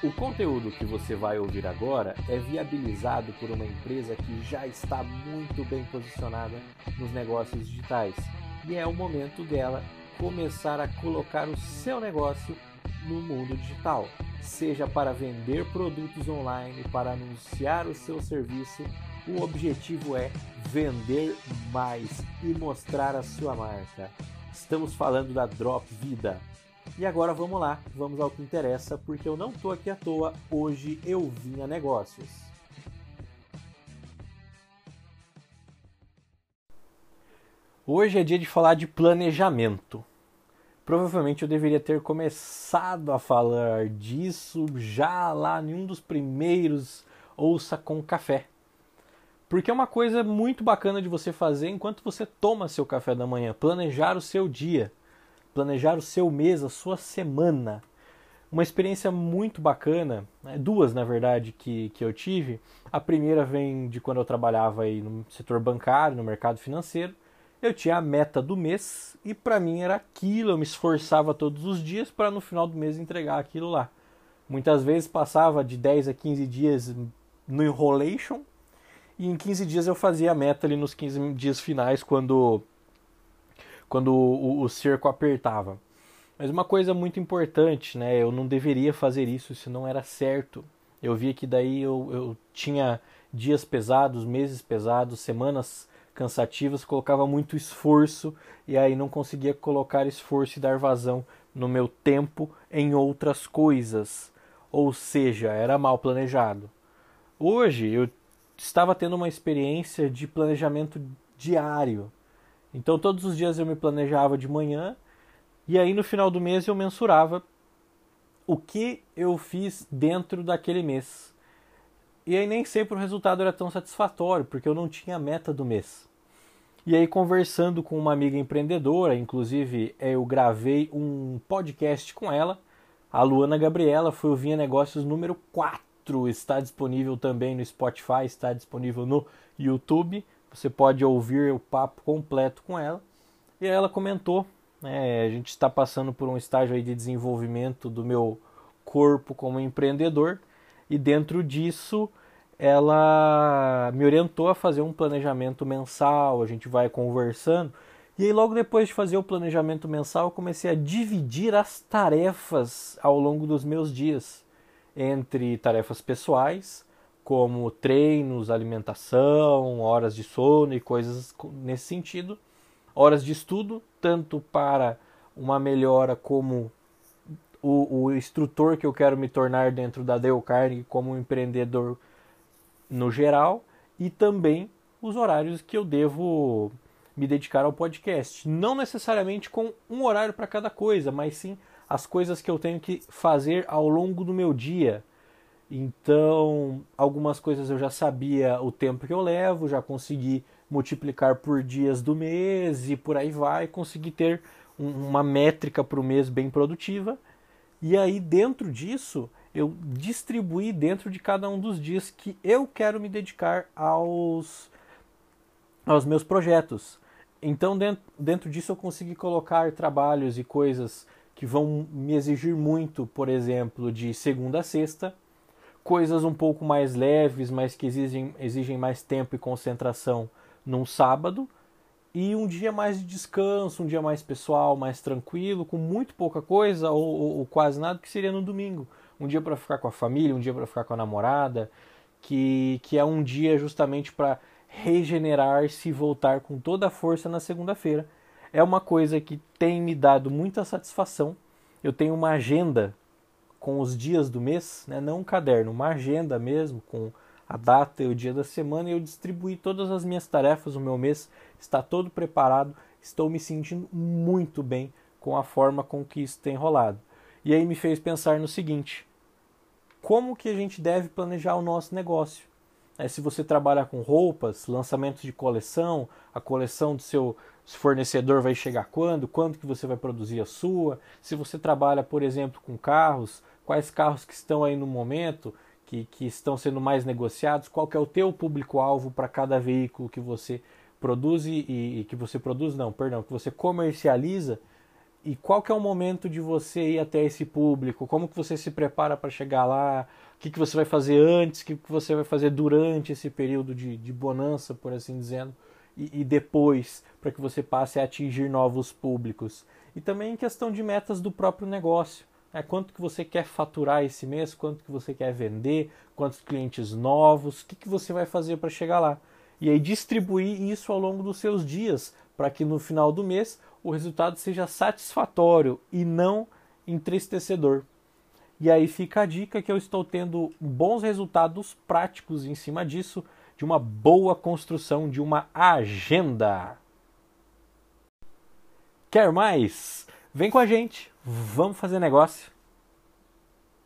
O conteúdo que você vai ouvir agora é viabilizado por uma empresa que já está muito bem posicionada nos negócios digitais e é o momento dela começar a colocar o seu negócio no mundo digital, seja para vender produtos online, para anunciar o seu serviço. O objetivo é vender mais e mostrar a sua marca. Estamos falando da Drop Vida e agora vamos lá, vamos ao que interessa, porque eu não estou aqui à toa, hoje eu vim a negócios. Hoje é dia de falar de planejamento. Provavelmente eu deveria ter começado a falar disso já lá em um dos primeiros Ouça com Café. Porque é uma coisa muito bacana de você fazer enquanto você toma seu café da manhã, planejar o seu dia planejar o seu mês, a sua semana. Uma experiência muito bacana, né? duas na verdade que, que eu tive. A primeira vem de quando eu trabalhava aí no setor bancário, no mercado financeiro. Eu tinha a meta do mês e para mim era aquilo, eu me esforçava todos os dias para no final do mês entregar aquilo lá. Muitas vezes passava de 10 a 15 dias no enrolation e em 15 dias eu fazia a meta ali nos 15 dias finais quando quando o, o cerco apertava. Mas uma coisa muito importante, né? Eu não deveria fazer isso, isso não era certo. Eu via que daí eu, eu tinha dias pesados, meses pesados, semanas cansativas, colocava muito esforço e aí não conseguia colocar esforço e dar vazão no meu tempo em outras coisas. Ou seja, era mal planejado. Hoje eu estava tendo uma experiência de planejamento diário. Então todos os dias eu me planejava de manhã e aí no final do mês eu mensurava o que eu fiz dentro daquele mês. E aí nem sempre o resultado era tão satisfatório, porque eu não tinha a meta do mês. E aí conversando com uma amiga empreendedora, inclusive eu gravei um podcast com ela, a Luana Gabriela, foi o Vinha Negócios número 4, está disponível também no Spotify, está disponível no YouTube. Você pode ouvir o papo completo com ela. E ela comentou, né, a gente está passando por um estágio aí de desenvolvimento do meu corpo como empreendedor e dentro disso ela me orientou a fazer um planejamento mensal, a gente vai conversando. E aí logo depois de fazer o planejamento mensal, eu comecei a dividir as tarefas ao longo dos meus dias entre tarefas pessoais, como treinos, alimentação, horas de sono e coisas nesse sentido. Horas de estudo, tanto para uma melhora como o, o instrutor que eu quero me tornar dentro da Dale Carnegie como um empreendedor no geral e também os horários que eu devo me dedicar ao podcast. Não necessariamente com um horário para cada coisa, mas sim as coisas que eu tenho que fazer ao longo do meu dia então, algumas coisas eu já sabia o tempo que eu levo, já consegui multiplicar por dias do mês e por aí vai, consegui ter um, uma métrica para o mês bem produtiva. E aí, dentro disso, eu distribuí dentro de cada um dos dias que eu quero me dedicar aos, aos meus projetos. Então, dentro, dentro disso, eu consegui colocar trabalhos e coisas que vão me exigir muito, por exemplo, de segunda a sexta coisas um pouco mais leves, mas que exigem, exigem mais tempo e concentração num sábado, e um dia mais de descanso, um dia mais pessoal, mais tranquilo, com muito pouca coisa ou, ou, ou quase nada, que seria no domingo. Um dia para ficar com a família, um dia para ficar com a namorada, que, que é um dia justamente para regenerar-se e voltar com toda a força na segunda-feira. É uma coisa que tem me dado muita satisfação. Eu tenho uma agenda com os dias do mês, né? não um caderno, uma agenda mesmo, com a data e o dia da semana, e eu distribuí todas as minhas tarefas, o meu mês está todo preparado, estou me sentindo muito bem com a forma com que isso tem rolado. E aí me fez pensar no seguinte: como que a gente deve planejar o nosso negócio? É, se você trabalha com roupas, lançamentos de coleção, a coleção do seu fornecedor vai chegar quando, quando que você vai produzir a sua. Se você trabalha, por exemplo, com carros, quais carros que estão aí no momento, que, que estão sendo mais negociados, qual que é o teu público-alvo para cada veículo que você produz e, e, que você produz, não, perdão, que você comercializa. e qual que é o momento de você ir até esse público? Como que você se prepara para chegar lá? O que, que você vai fazer antes? O que, que você vai fazer durante esse período de, de bonança, por assim dizendo? E, e depois, para que você passe a atingir novos públicos. E também em questão de metas do próprio negócio. Né? Quanto que você quer faturar esse mês? Quanto que você quer vender? Quantos clientes novos? O que, que você vai fazer para chegar lá? E aí distribuir isso ao longo dos seus dias, para que no final do mês o resultado seja satisfatório e não entristecedor. E aí fica a dica que eu estou tendo bons resultados práticos em cima disso, de uma boa construção de uma agenda. Quer mais? Vem com a gente, vamos fazer negócio.